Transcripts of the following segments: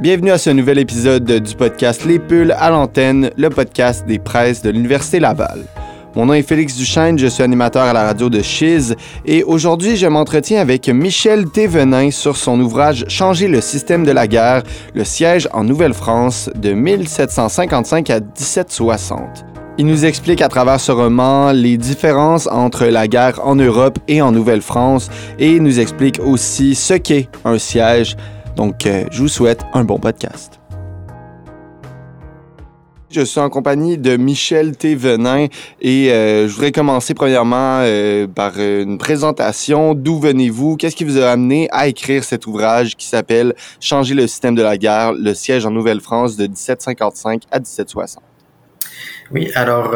Bienvenue à ce nouvel épisode du podcast Les Pulls à l'antenne, le podcast des presses de l'Université Laval. Mon nom est Félix Duchesne, je suis animateur à la radio de Chiz et aujourd'hui je m'entretiens avec Michel Thévenin sur son ouvrage Changer le système de la guerre, le siège en Nouvelle-France de 1755 à 1760. Il nous explique à travers ce roman les différences entre la guerre en Europe et en Nouvelle-France et nous explique aussi ce qu'est un siège, donc, euh, je vous souhaite un bon podcast. Je suis en compagnie de Michel Thévenin et euh, je voudrais commencer premièrement euh, par une présentation. D'où venez-vous? Qu'est-ce qui vous a amené à écrire cet ouvrage qui s'appelle Changer le système de la guerre, le siège en Nouvelle-France de 1755 à 1760? Oui, alors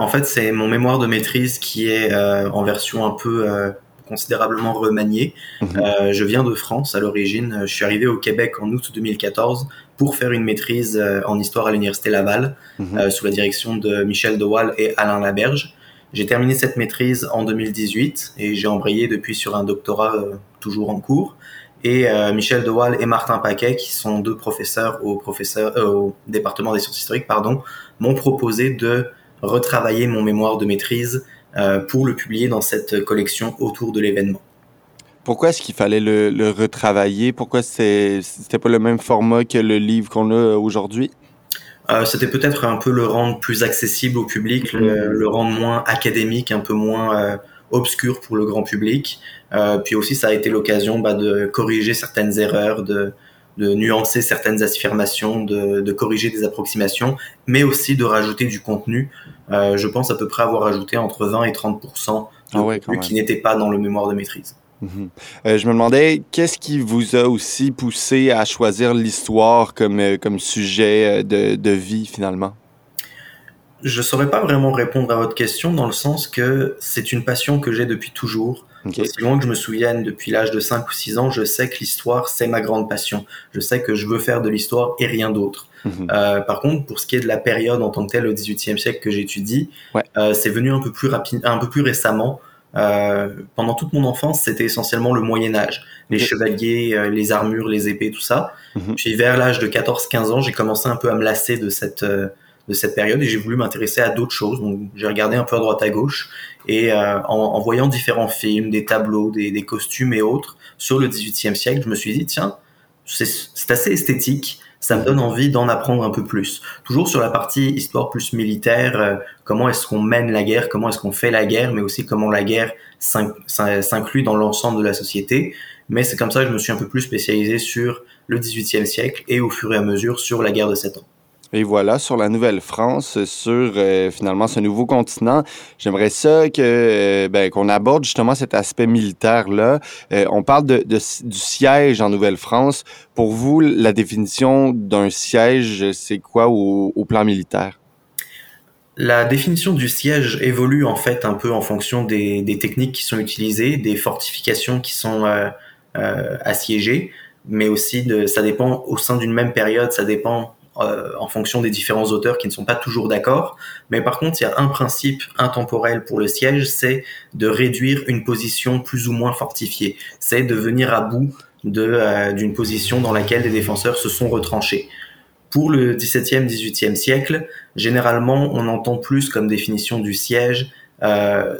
en fait c'est mon mémoire de maîtrise qui est en version un peu considérablement remanié. Mhm. Euh, je viens de France à l'origine. Je suis arrivé au Québec en août 2014 pour faire une maîtrise euh, en histoire à l'Université Laval mhm. euh, sous la direction de Michel Dewal et Alain Laberge. J'ai terminé cette maîtrise en 2018 et j'ai embrayé depuis sur un doctorat toujours en cours. Et Michel Dewal et Martin Paquet, qui sont deux professeurs au, professeur, au département des sciences historiques, pardon, m'ont proposé de retravailler mon mémoire de maîtrise pour le publier dans cette collection autour de l'événement. Pourquoi est-ce qu'il fallait le, retravailler? Pourquoi c'était pas le même format que le livre qu'on a aujourd'hui? Euh, c'était peut-être un peu le rendre plus accessible au public, le, rendre moins académique, un peu moins euh, obscur pour le grand public. puis aussi, ça a été l'occasion bah, de corriger certaines erreurs, de, de nuancer certaines affirmations, de, de, corriger des approximations, mais aussi de rajouter du contenu. Euh, je pense à peu près avoir ajouté entre 20 et 30 de ah contenu qui n'était pas dans le mémoire de maîtrise. Mhm. Euh, je me demandais, qu'est-ce qui vous a aussi poussé à choisir l'histoire comme, euh, comme sujet de, de vie finalement? Je saurais pas vraiment répondre à votre question dans le sens que c'est une passion que j'ai depuis toujours. Okay. Aussi loin que je me souvienne, depuis l'âge de 5 ou 6 ans, je sais que l'histoire, c'est ma grande passion. Je sais que je veux faire de l'histoire et rien d'autre. Mhm. Euh, par contre, pour ce qui est de la période en tant que telle, au XVIIIe siècle que j'étudie, euh, c'est venu un peu plus rapide, un peu plus récemment. Euh, pendant toute mon enfance, c'était essentiellement le Moyen Âge, les chevaliers, les armures, les épées, tout ça. Mhm. Puis vers l'âge de 14-15 ans, j'ai commencé un peu à me lasser de cette de cette période et j'ai voulu m'intéresser à d'autres choses. Donc j'ai regardé un peu à droite à gauche et euh, en, voyant différents films, des tableaux, des, costumes et autres sur le XVIIIe siècle, je me suis dit tiens, c'est assez esthétique. Ça me donne envie d'en apprendre un peu plus. Toujours sur la partie histoire plus militaire, euh, comment est-ce qu'on mène la guerre, comment est-ce qu'on fait la guerre, mais aussi comment la guerre s'inclut dans l'ensemble de la société. Mais c'est comme ça que je me suis un peu plus spécialisé sur le XVIIIe siècle et au fur et à mesure sur la guerre de Sept ans. Et voilà, sur la Nouvelle-France, sur euh, finalement ce nouveau continent, j'aimerais ça euh, ben, qu'on aborde justement cet aspect militaire-là. Euh, on parle de, du siège en Nouvelle-France. Pour vous, la définition d'un siège, c'est quoi au, plan militaire? La définition du siège évolue en fait un peu en fonction des, techniques qui sont utilisées, des fortifications qui sont assiégées, mais aussi ça dépend au sein d'une même période, ça dépend euh, en fonction des différents auteurs qui ne sont pas toujours d'accord. Mais par contre, il y a un principe intemporel pour le siège, c'est de réduire une position plus ou moins fortifiée. C'est de venir à bout euh, d'une position dans laquelle les défenseurs se sont retranchés. Pour le XVIIe, XVIIIe siècle, généralement, on entend plus comme définition du siège euh,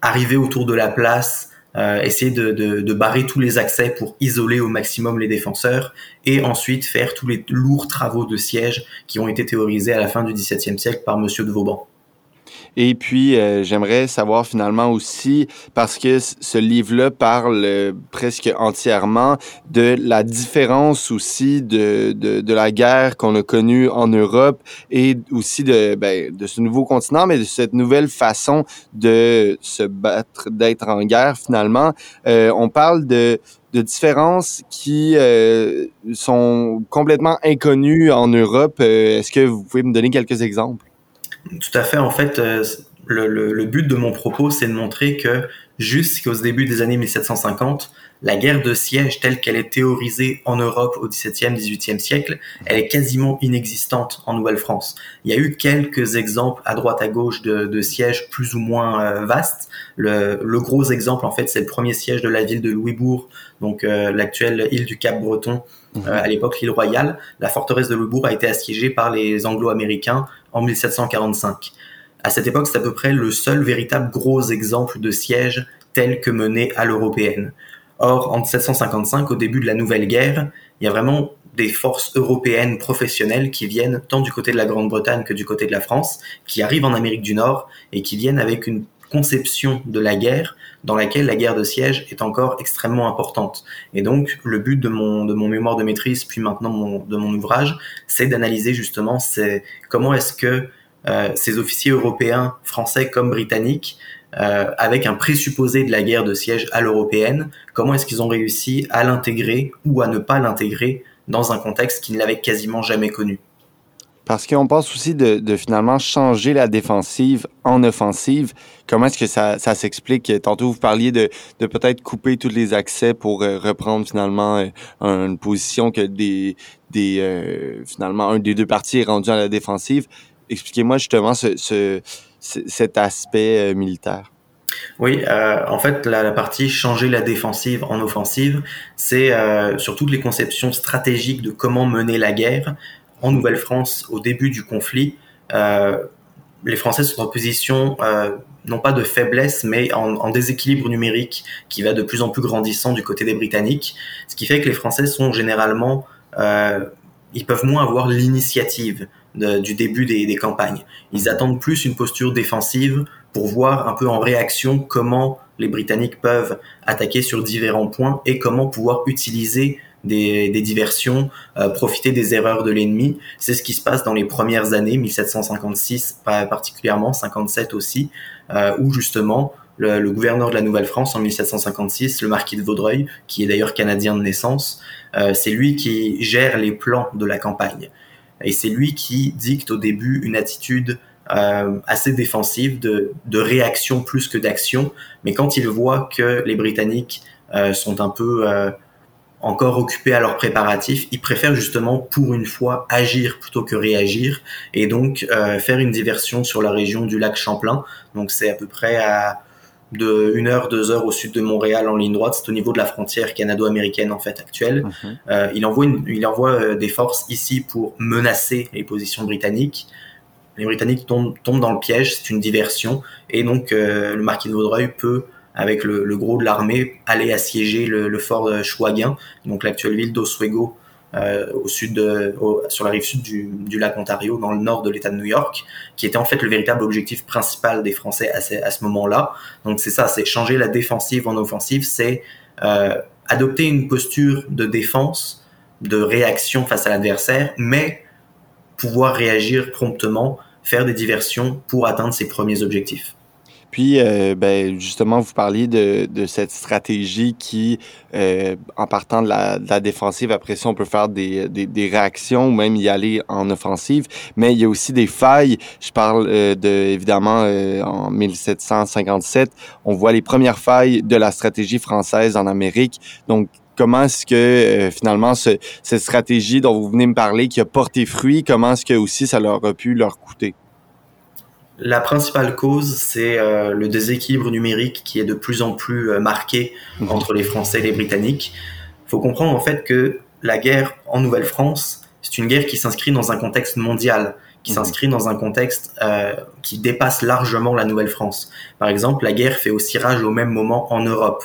arriver autour de la place, euh, essayer de, de, de, barrer tous les accès pour isoler au maximum les défenseurs et ensuite faire tous les lourds travaux de siège qui ont été théorisés à la fin du XVIIe siècle par Monsieur de Vauban. Et puis, euh, j'aimerais savoir finalement aussi, parce que ce livre-là parle euh, presque entièrement de la différence aussi de, de, de la guerre qu'on a connue en Europe et aussi de, ben, de ce nouveau continent, mais de cette nouvelle façon de se battre, d'être en guerre finalement. Euh, on parle de de différences qui euh, sont complètement inconnues en Europe. Est-ce que vous pouvez me donner quelques exemples? Tout à fait. En fait, euh, le, le, le but de mon propos, c'est de montrer que jusqu'au début des années 1750, la guerre de siège telle qu'elle est théorisée en Europe au XVIIe, XVIIIe siècle, elle est quasiment inexistante en Nouvelle-France. Il y a eu quelques exemples à droite à gauche de, de sièges plus ou moins euh, vastes. Le, le, gros exemple, en fait, c'est le premier siège de la ville de Louisbourg, donc euh, l'actuelle île du Cap-Breton, Mhm. à l'époque, l'île Royale, la forteresse de Louisbourg a été assiégée par les Anglo-Américains en 1745. À cette époque, c'est à peu près le seul véritable gros exemple de siège tel que mené à l'européenne. Or, en 1755, au début de la Nouvelle Guerre, il y a vraiment des forces européennes professionnelles qui viennent tant du côté de la Grande-Bretagne que du côté de la France, qui arrivent en Amérique du Nord et qui viennent avec une conception de la guerre dans laquelle la guerre de siège est encore extrêmement importante. Et donc, le but de mon, de mon mémoire de maîtrise, puis maintenant de mon ouvrage, c'est d'analyser justement comment est-ce que euh, ces officiers européens, français comme britanniques, euh, avec un présupposé de la guerre de siège à l'européenne, comment est-ce qu'ils ont réussi à l'intégrer ou à ne pas l'intégrer dans un contexte qu'ils n'avaient quasiment jamais connu. Parce qu'on pense aussi de, finalement changer la défensive en offensive. Comment est-ce que ça, s'explique? Tantôt, vous parliez de, peut-être couper tous les accès pour euh, reprendre finalement euh, une position que des, des euh, finalement un des deux parties est rendu à la défensive. Expliquez-moi justement ce, cet aspect militaire. Oui, euh, en fait, la, partie changer la défensive en offensive, c'est euh, sur toutes les conceptions stratégiques de comment mener la guerre. En Nouvelle-France, au début du conflit, euh, les Français sont en position non pas de faiblesse, mais en, déséquilibre numérique qui va de plus en plus grandissant du côté des Britanniques, ce qui fait que les Français sont généralement, ils peuvent moins avoir l'initiative du début des, des campagnes. Ils attendent plus une posture défensive pour voir un peu en réaction comment les Britanniques peuvent attaquer sur différents points et comment pouvoir utiliser des, diversions, euh, profiter des erreurs de l'ennemi. C'est ce qui se passe dans les premières années, 1756 particulièrement, 57 aussi, euh, où justement le, gouverneur de la Nouvelle-France en 1756, le marquis de Vaudreuil, qui est d'ailleurs canadien de naissance, euh, c'est lui qui gère les plans de la campagne. Et c'est lui qui dicte au début une attitude euh, assez défensive de, réaction plus que d'action. Mais quand il voit que les Britanniques euh, sont un peu euh, encore occupés à leurs préparatifs, il préfère justement pour une fois agir plutôt que réagir et donc faire une diversion sur la région du lac Champlain. Donc c'est à peu près à de une heure, deux heures au sud de Montréal en ligne droite. C'est au niveau de la frontière canado-américaine en fait actuelle. Euh, il envoie, une, il envoie des forces ici pour menacer les positions britanniques les Britanniques tombent, dans le piège, c'est une diversion, et donc euh, le marquis de Vaudreuil peut, avec le, gros de l'armée, aller assiéger le, fort de Chouaguin, donc l'actuelle ville d'Oswego, euh, au sud sur la rive sud du, lac Ontario, dans le nord de l'État de New York, qui était en fait le véritable objectif principal des Français à ce, à ce moment-là. Donc c'est ça, c'est changer la défensive en offensive, c'est euh, adopter une posture de défense, de réaction face à l'adversaire, mais pouvoir réagir promptement, faire des diversions pour atteindre ses premiers objectifs. Puis, euh, ben, justement, vous parliez de, de cette stratégie qui, euh, en partant de la, de la, défensive, après ça, on peut faire des, des, des, réactions ou même y aller en offensive. Mais il y a aussi des failles. Je parle euh, de, évidemment, euh, en 1757, on voit les premières failles de la stratégie française en Amérique. Donc, comment est-ce que euh, finalement cette stratégie dont vous venez me parler qui a porté fruit, comment est-ce que aussi ça leur a pu leur coûter? La principale cause, c'est euh, le déséquilibre numérique qui est de plus en plus euh, marqué mhm. entre les Français et les Britanniques. Il faut comprendre en fait que la guerre en Nouvelle-France, c'est une guerre qui s'inscrit dans un contexte mondial, qui mhm. s'inscrit dans un contexte qui dépasse largement la Nouvelle-France. Par exemple, la guerre fait aussi rage au même moment en Europe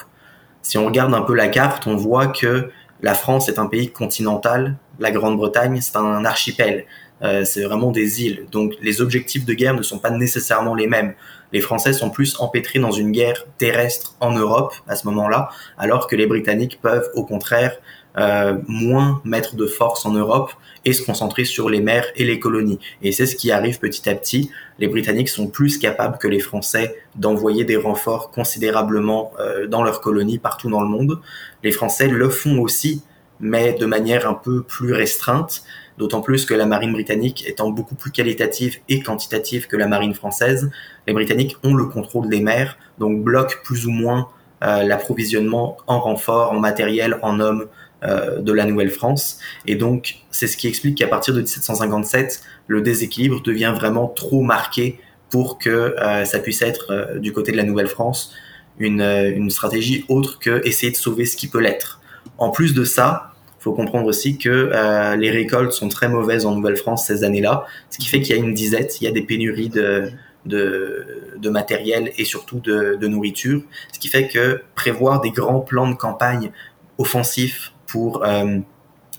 si on regarde un peu la carte, on voit que la France est un pays continental, la Grande-Bretagne c'est un archipel, euh, c'est vraiment des îles. Donc les objectifs de guerre ne sont pas nécessairement les mêmes. Les Français sont plus empêtrés dans une guerre terrestre en Europe à ce moment-là, alors que les Britanniques peuvent au contraire euh, moins mettre de force en Europe et se concentrer sur les mers et les colonies. Et c'est ce qui arrive petit à petit. Les Britanniques sont plus capables que les Français d'envoyer des renforts considérablement euh, dans leurs colonies partout dans le monde. Les Français le font aussi, mais de manière un peu plus restreinte, d'autant plus que la marine britannique étant beaucoup plus qualitative et quantitative que la marine française, les Britanniques ont le contrôle des mers, donc bloquent plus ou moins euh, l'approvisionnement en renforts, en matériel, en hommes, euh, de la Nouvelle-France. Et donc, c'est ce qui explique qu'à partir de 1757, le déséquilibre devient vraiment trop marqué pour que euh, ça puisse être, du côté de la Nouvelle-France, une, une stratégie autre que essayer de sauver ce qui peut l'être. En plus de ça, faut comprendre aussi que euh, les récoltes sont très mauvaises en Nouvelle-France ces années-là, ce qui fait qu'il y a une disette, il y a des pénuries de, de, matériel et surtout de, nourriture, ce qui fait que prévoir des grands plans de campagne offensifs pour euh,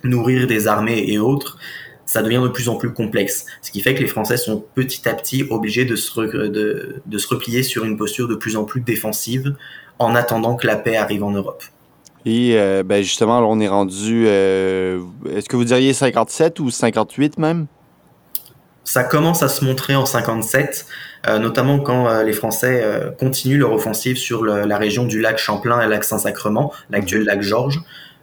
nourrir des armées et autres, ça devient de plus en plus complexe. Ce qui fait que les Français sont petit à petit obligés de se, de, de se replier sur une posture de plus en plus défensive en attendant que la paix arrive en Europe. Et euh, ben justement, on est rendu, euh, est-ce que vous diriez 57 ou 58 même? Ça commence à se montrer en 57, euh, notamment quand les Français continuent leur offensive sur la région du lac Champlain et le lac Saint-Sacrement, l'actuel lac Georges.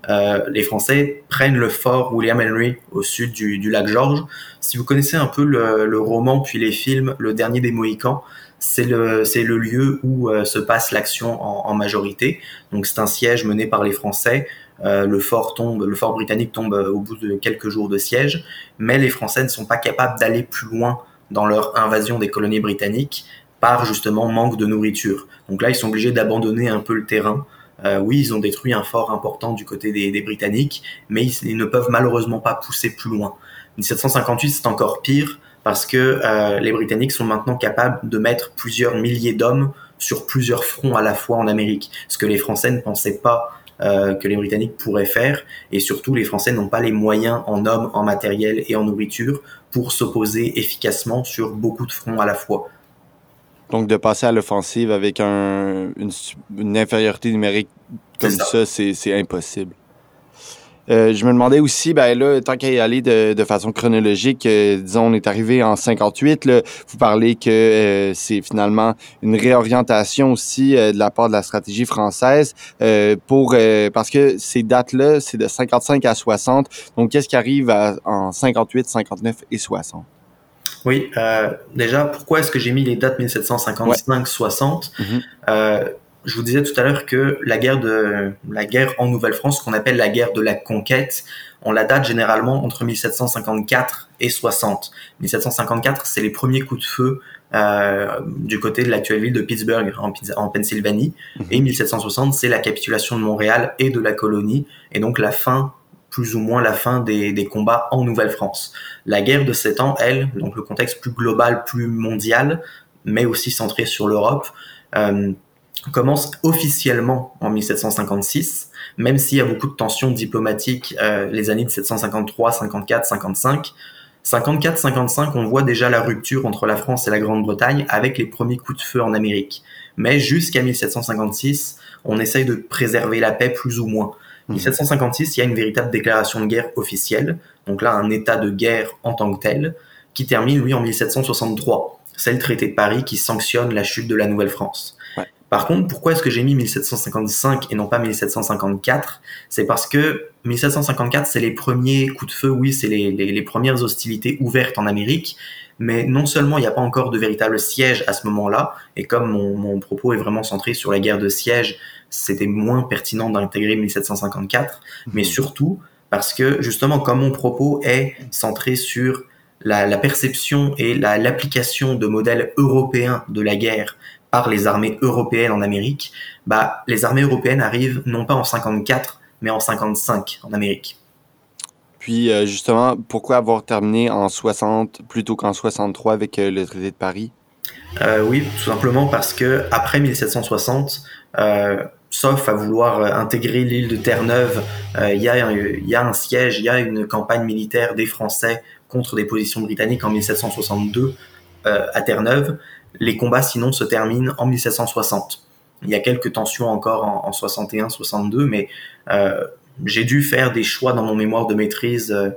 Les Français prennent le fort William Henry au sud du, lac Georges. Si vous connaissez un peu le, roman puis les films Le Dernier des Mohicans, c'est le, le lieu où euh, se passe l'action en, majorité. Donc c'est un siège mené par les Français. Euh, le fort tombe, le fort britannique tombe euh, au bout de quelques jours de siège, mais les Français ne sont pas capables d'aller plus loin dans leur invasion des colonies britanniques par justement manque de nourriture. Donc là, ils sont obligés d'abandonner un peu le terrain. Oui, ils ont détruit un fort important du côté des, Britanniques, mais ils, ils, ne peuvent malheureusement pas pousser plus loin. 1758, c'est encore pire parce que euh, les Britanniques sont maintenant capables de mettre plusieurs milliers d'hommes sur plusieurs fronts à la fois en Amérique, ce que les Français ne pensaient pas euh, que les Britanniques pourraient faire, et surtout les Français n'ont pas les moyens en hommes, en matériel et en nourriture pour s'opposer efficacement sur beaucoup de fronts à la fois. Donc de passer à l'offensive avec un, une, infériorité numérique comme ça, c'est impossible. Euh, je me demandais aussi, ben là, tant qu'à y aller de, de façon chronologique, euh, disons, on est arrivé en 58, là, vous parlez que euh, c'est finalement une réorientation aussi de la part de la stratégie française pour parce que ces dates-là, c'est de 55 à 60. Donc, qu'est-ce qui arrive en 58, 59 et 60? Oui, déjà, pourquoi est-ce que j'ai mis les dates 1755-60 je vous disais tout à l'heure que la guerre de la guerre en Nouvelle-France, qu'on appelle la guerre de la conquête, on la date généralement entre 1754 et 60. 1754, c'est les premiers coups de feu euh, du côté de l'actuelle ville de Pittsburgh en, en Pennsylvanie, mhm. et 1760, c'est la capitulation de Montréal et de la colonie, et donc la fin plus ou moins la fin des, combats en Nouvelle-France. La guerre de sept ans, elle, donc le contexte plus global, plus mondial, mais aussi centré sur l'Europe, euh, commence officiellement en 1756, même s'il y a beaucoup de tensions diplomatiques euh, les années de 1753, 54, 55. 54, 55, on voit déjà la rupture entre la France et la Grande-Bretagne avec les premiers coups de feu en Amérique. Mais jusqu'à 1756, on essaye de préserver la paix plus ou moins. 1756, mmh. il y a une véritable déclaration de guerre officielle, donc là un état de guerre en tant que tel, qui termine lui en 1763. C'est le traité de Paris qui sanctionne la chute de la Nouvelle-France. Par contre, pourquoi est-ce que j'ai mis 1755 et non pas 1754 C'est parce que 1754, c'est les premiers coups de feu, oui, c'est les, premières hostilités ouvertes en Amérique, mais non seulement il n'y a pas encore de véritable siège à ce moment-là, et comme mon, propos est vraiment centré sur la guerre de siège, c'était moins pertinent d'intégrer 1754, mais mhm. surtout parce que justement, comme mon propos est centré sur la, perception et l'application de modèles européens de la guerre par les armées européennes en Amérique, bah, les armées européennes arrivent non pas en 54, mais en 55 en Amérique. Puis euh, justement, pourquoi avoir terminé en 60 plutôt qu'en 63 avec euh, le traité de Paris? Euh, Oui, tout simplement parce que après 1760, sauf à vouloir intégrer l'île de Terre-Neuve, il y, a un siège, il y a une campagne militaire des Français contre des positions britanniques en 1762 à Terre-Neuve. Les combats sinon se terminent en 1760. Il y a quelques tensions encore en, 61-62, mais j'ai dû faire des choix dans mon mémoire de maîtrise euh,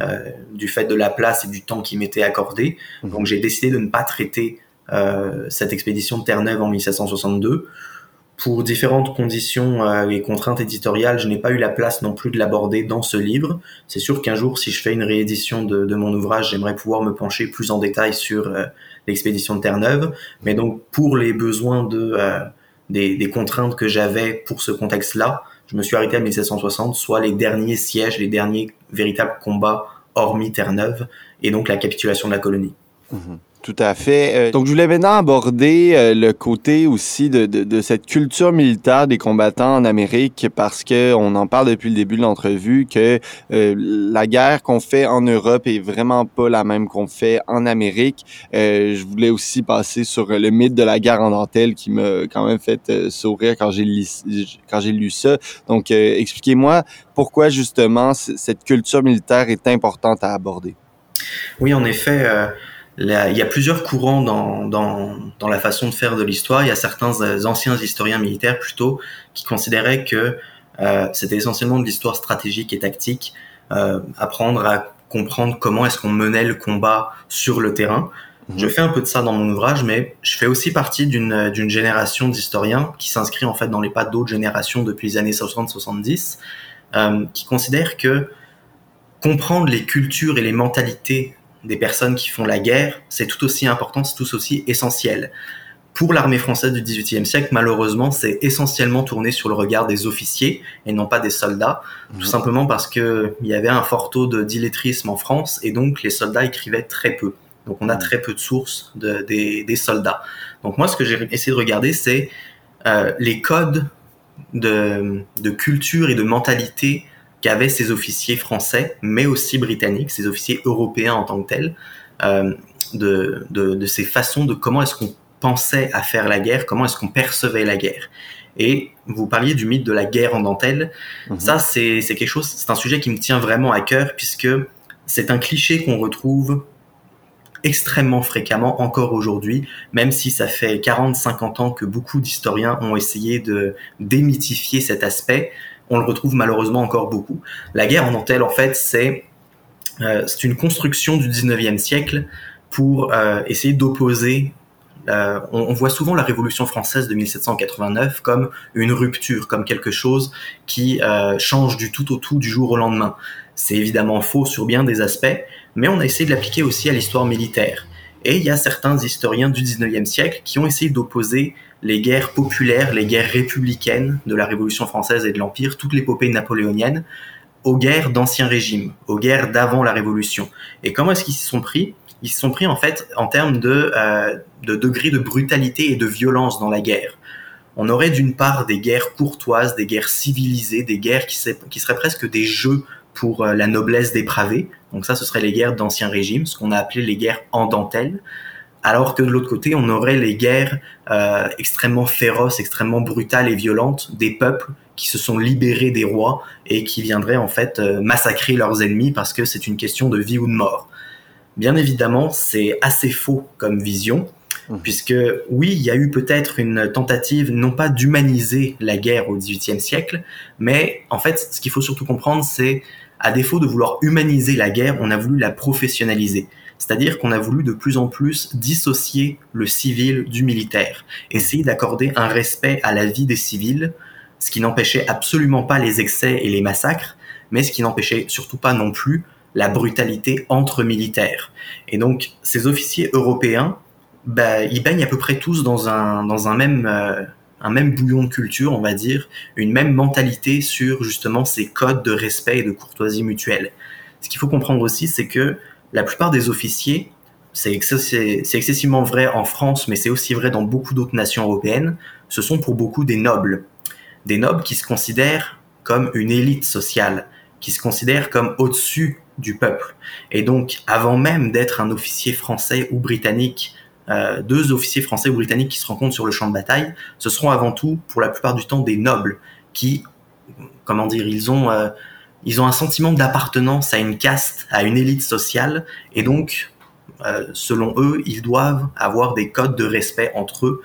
euh, du fait de la place et du temps qui m'était accordé. Mhm. Donc j'ai décidé de ne pas traiter cette expédition de Terre-Neuve en 1762 pour différentes conditions et contraintes éditoriales, je n'ai pas eu la place non plus de l'aborder dans ce livre. C'est sûr qu'un jour, si je fais une réédition de, de mon ouvrage, j'aimerais pouvoir me pencher plus en détail sur l'expédition de Terre-Neuve. Mais donc, pour les besoins de, euh, des, des, contraintes que j'avais pour ce contexte-là, je me suis arrêté à 1760, soit les derniers sièges, les derniers véritables combats hormis Terre-Neuve, et donc la capitulation de la colonie. Mhm. Tout à fait. Euh, donc, je voulais maintenant aborder euh, le côté aussi de, de, de, cette culture militaire des combattants en Amérique parce que on en parle depuis le début de l'entrevue que euh, la guerre qu'on fait en Europe est vraiment pas la même qu'on fait en Amérique. je voulais aussi passer sur le mythe de la guerre en dentelle qui m'a quand même fait sourire quand j'ai lu, quand j'ai lu ça. Donc, expliquez-moi pourquoi justement cette culture militaire est importante à aborder. Oui, en effet il y a plusieurs courants dans, dans, dans, la façon de faire de l'histoire. Il y a certains euh, anciens historiens militaires plutôt qui considéraient que euh, c'était essentiellement de l'histoire stratégique et tactique, euh, apprendre à comprendre comment est-ce qu'on menait le combat sur le terrain. Mhm. Je fais un peu de ça dans mon ouvrage, mais je fais aussi partie d'une d'une génération d'historiens qui s'inscrit en fait dans les pas d'autres générations depuis les années 60-70, euh, qui considèrent que comprendre les cultures et les mentalités des personnes qui font la guerre, c'est tout aussi important, c'est tout aussi essentiel. Pour l'armée française du XVIIIe siècle, malheureusement, c'est essentiellement tourné sur le regard des officiers et non pas des soldats, tout mhm. simplement parce que il y avait un fort taux de d'illettrisme en France et donc les soldats écrivaient très peu. Donc on a mhm. très peu de sources de, des, des, soldats. Donc moi, ce que j'ai essayé de regarder, c'est euh, les codes de, de culture et de mentalité qu'avaient ces officiers français, mais aussi britanniques, ces officiers européens en tant que tels, euh, de, de, de, ces façons de comment est-ce qu'on pensait à faire la guerre, comment est-ce qu'on percevait la guerre. Et vous parliez du mythe de la guerre en dentelle. Mhm. Ça, c'est quelque chose, c'est un sujet qui me tient vraiment à cœur puisque c'est un cliché qu'on retrouve extrêmement fréquemment encore aujourd'hui, même si ça fait 40-50 ans que beaucoup d'historiens ont essayé de démythifier cet aspect on le retrouve malheureusement encore beaucoup. La guerre en dentelle, en fait, c'est euh, c'est une construction du 19e siècle pour euh, essayer d'opposer. Euh, on, voit souvent la Révolution française de 1789 comme une rupture, comme quelque chose qui change du tout au tout du jour au lendemain. C'est évidemment faux sur bien des aspects, mais on a essayé de l'appliquer aussi à l'histoire militaire. Et il y a certains historiens du 19e siècle qui ont essayé d'opposer les guerres populaires, les guerres républicaines de la Révolution française et de l'Empire, toutes l'épopée napoléonienne, aux guerres d'Ancien Régime, aux guerres d'avant la Révolution. Et comment est-ce qu'ils s'y sont pris? Ils se sont pris en fait en termes de, euh, de degré de brutalité et de violence dans la guerre. On aurait d'une part des guerres courtoises, des guerres civilisées, des guerres qui, qui seraient presque des jeux pour euh, la noblesse dépravée. Donc ça, ce serait les guerres d'Ancien Régime, ce qu'on a appelé les guerres en dentelle alors que de l'autre côté, on aurait les guerres euh, extrêmement féroces, extrêmement brutales et violentes des peuples qui se sont libérés des rois et qui viendraient en fait euh, massacrer leurs ennemis parce que c'est une question de vie ou de mort. Bien évidemment, c'est assez faux comme vision, mmh. puisque oui, il y a eu peut-être une tentative non pas d'humaniser la guerre au XVIIIe siècle, mais en fait, ce qu'il faut surtout comprendre, c'est à défaut de vouloir humaniser la guerre, on a voulu la professionnaliser. C'est-à-dire qu'on a voulu de plus en plus dissocier le civil du militaire, essayer d'accorder un respect à la vie des civils, ce qui n'empêchait absolument pas les excès et les massacres, mais ce qui n'empêchait surtout pas non plus la brutalité entre militaires. Et donc ces officiers européens, bah, ils baignent à peu près tous dans un, même... Euh, un même bouillon de culture, on va dire, une même mentalité sur justement ces codes de respect et de courtoisie mutuelle. Ce qu'il faut comprendre aussi, c'est que la plupart des officiers, c'est excessivement vrai en France, mais c'est aussi vrai dans beaucoup d'autres nations européennes, ce sont pour beaucoup des nobles. Des nobles qui se considèrent comme une élite sociale, qui se considèrent comme au-dessus du peuple. Et donc, avant même d'être un officier français ou britannique, euh, deux officiers français ou britanniques qui se rencontrent sur le champ de bataille, ce seront avant tout, pour la plupart du temps, des nobles qui, comment dire, ils ont... Euh, ils ont un sentiment d'appartenance à une caste, à une élite sociale, et donc, euh, selon eux, ils doivent avoir des codes de respect entre eux.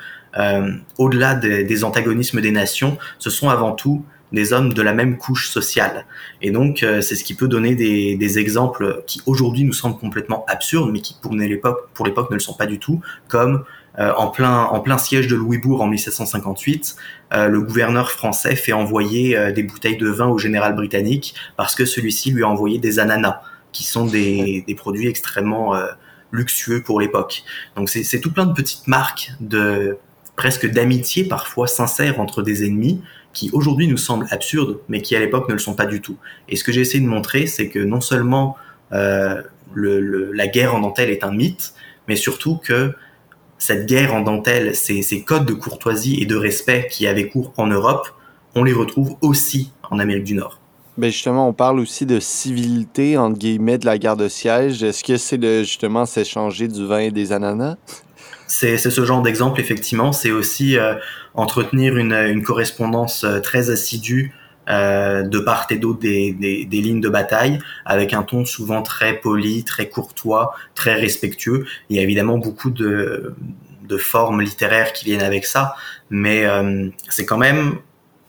Au-delà des, antagonismes des nations, ce sont avant tout des hommes de la même couche sociale. Et donc, euh, c'est ce qui peut donner des, exemples qui aujourd'hui nous semblent complètement absurdes, mais qui pour l'époque, ne le sont pas du tout, comme euh, en, plein, en plein siège de Louisbourg en 1758, euh, le gouverneur français fait envoyer des bouteilles de vin au général britannique parce que celui-ci lui a envoyé des ananas, qui sont des, produits extrêmement luxueux pour l'époque. Donc c'est tout plein de petites marques de presque d'amitié parfois sincère entre des ennemis qui aujourd'hui nous semblent absurdes, mais qui à l'époque ne le sont pas du tout. Et ce que j'ai essayé de montrer, c'est que non seulement euh, la guerre en dentelle est un mythe, mais surtout que cette guerre en dentelle, ces, ces codes de courtoisie et de respect qui avaient cours en Europe, on les retrouve aussi en Amérique du Nord. Ben justement, on parle aussi de civilité, entre guillemets, de la guerre de siège. Est-ce que c'est justement s'échanger du vin et des ananas? C'est ce genre d'exemple, effectivement. C'est aussi euh, entretenir une, correspondance euh, très assidue euh, de part et d'autre des, lignes de bataille, avec un ton souvent très poli, très courtois, très respectueux. Il y a évidemment beaucoup de, formes littéraires qui viennent avec ça, mais c'est quand même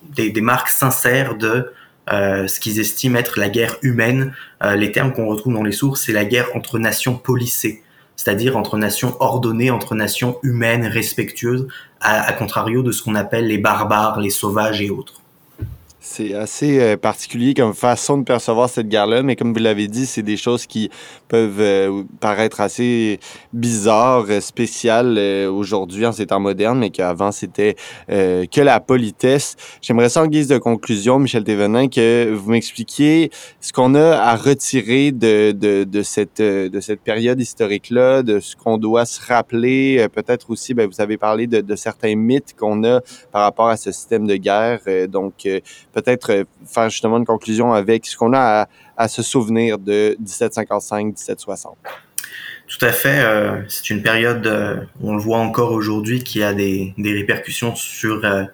des, marques sincères de ce qu'ils estiment être la guerre humaine. Les termes qu'on retrouve dans les sources, c'est la guerre entre nations policées, c'est-à-dire entre nations ordonnées, entre nations humaines, respectueuses, à, contrario de ce qu'on appelle les barbares, les sauvages et autres. C'est assez euh, particulier comme façon de percevoir cette guerre-là, mais comme vous l'avez dit, c'est des choses qui peuvent euh, paraître assez bizarres, euh, spéciales aujourd'hui en ces temps modernes, mais qu'avant c'était que la politesse. J'aimerais ça en guise de conclusion, Michel Thévenin, que vous m'expliquiez ce qu'on a à retirer de, de, de cette, de cette période historique-là, de ce qu'on doit se rappeler. Peut-être aussi, ben, vous avez parlé de, de certains mythes qu'on a par rapport à ce système de guerre. Donc, peut-être euh, faire justement une conclusion avec ce qu'on a à, se souvenir de 1755-1760. Tout à fait. Euh, c'est une période, euh, on le voit encore aujourd'hui, qui a des, des, répercussions sur, euh,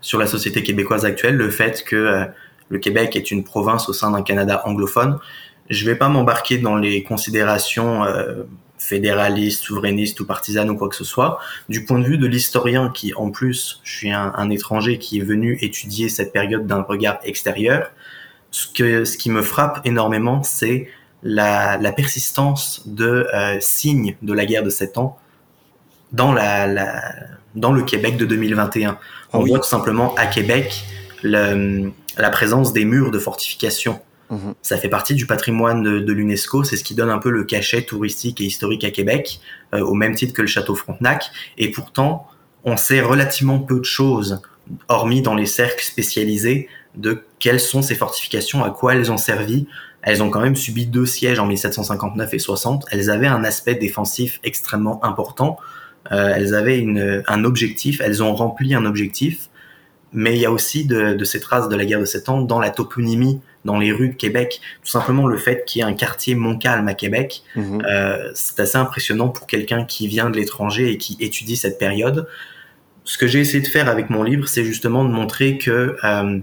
sur la société québécoise actuelle. Le fait que le Québec est une province au sein d'un Canada anglophone. Je ne vais pas m'embarquer dans les considérations fédéraliste, souverainiste ou partisane ou quoi que ce soit. Du point de vue de l'historien qui, en plus, je suis un, un, étranger qui est venu étudier cette période d'un regard extérieur, ce, que, ce qui me frappe énormément, c'est la, la, persistance de euh, signes de la guerre de Sept ans dans, la, la, dans le Québec de 2021. On oui. voit tout simplement à Québec le, la présence des murs de fortification Mmh. Ça fait partie du patrimoine de, l'UNESCO. C'est ce qui donne un peu le cachet touristique et historique à Québec, euh, au même titre que le château Frontenac. Et pourtant, on sait relativement peu de choses, hormis dans les cercles spécialisés, de quelles sont ces fortifications, à quoi elles ont servi. Elles ont quand même subi deux sièges en 1759 et 60. Elles avaient un aspect défensif extrêmement important. Euh, elles avaient un objectif, elles ont rempli un objectif. Mais il y a aussi de, de ces traces de la guerre de Sept Ans dans la toponymie dans les rues de Québec. Tout simplement le fait qu'il y ait un quartier Montcalm à Québec, mmh. euh, c'est assez impressionnant pour quelqu'un qui vient de l'étranger et qui étudie cette période. Ce que j'ai essayé de faire avec mon livre, c'est justement de montrer que euh,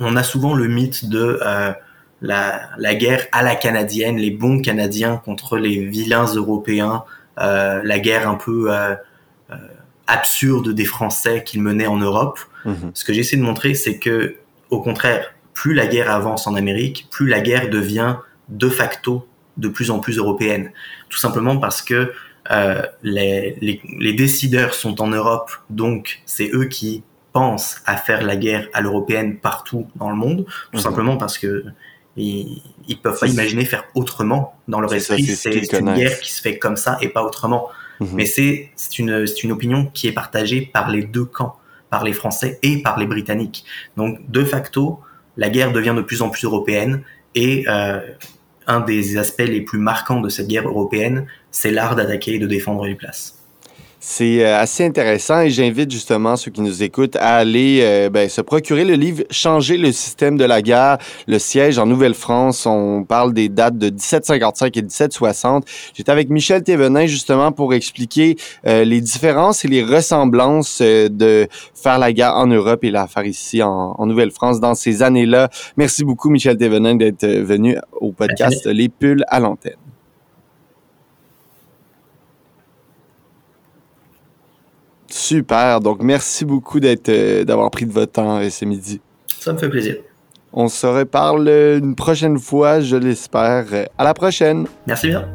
on a souvent le mythe de euh, la, la, guerre à la canadienne, les bons Canadiens contre les vilains Européens, euh, la guerre un peu euh, absurde des Français qu'ils menaient en Europe. Mmh. Ce que j'ai essayé de montrer, c'est que au contraire, plus la guerre avance en Amérique, plus la guerre devient de facto de plus en plus européenne. Tout simplement parce que euh, les, les, les, décideurs sont en Europe, donc c'est eux qui pensent à faire la guerre à l'européenne partout dans le monde, tout mmh. simplement parce que ils, ils peuvent pas imaginer faire autrement dans leur esprit. C'est une guerre qui se fait comme ça et pas autrement. Mmh. Mais c'est une, une opinion qui est partagée par les deux camps, par les Français et par les Britanniques. Donc de facto, la guerre devient de plus en plus européenne et euh, un des aspects les plus marquants de cette guerre européenne, c'est l'art d'attaquer et de défendre les places. C'est euh, assez intéressant et j'invite justement ceux qui nous écoutent à aller euh, ben, se procurer le livre Changer le système de la guerre, le siège en Nouvelle-France. On parle des dates de 1755 et 1760. J'étais avec Michel Thévenin justement pour expliquer euh, les différences et les ressemblances euh, de faire la guerre en Europe et la faire ici en, en Nouvelle-France dans ces années-là. Merci beaucoup Michel Thévenin d'être venu au podcast. Les Pulls à l'antenne. Super. Donc, merci beaucoup d'être, euh, d'avoir pris de votre temps euh, ce midi. Ça me fait plaisir. On se reparle une prochaine fois, je l'espère. À la prochaine. Merci bien.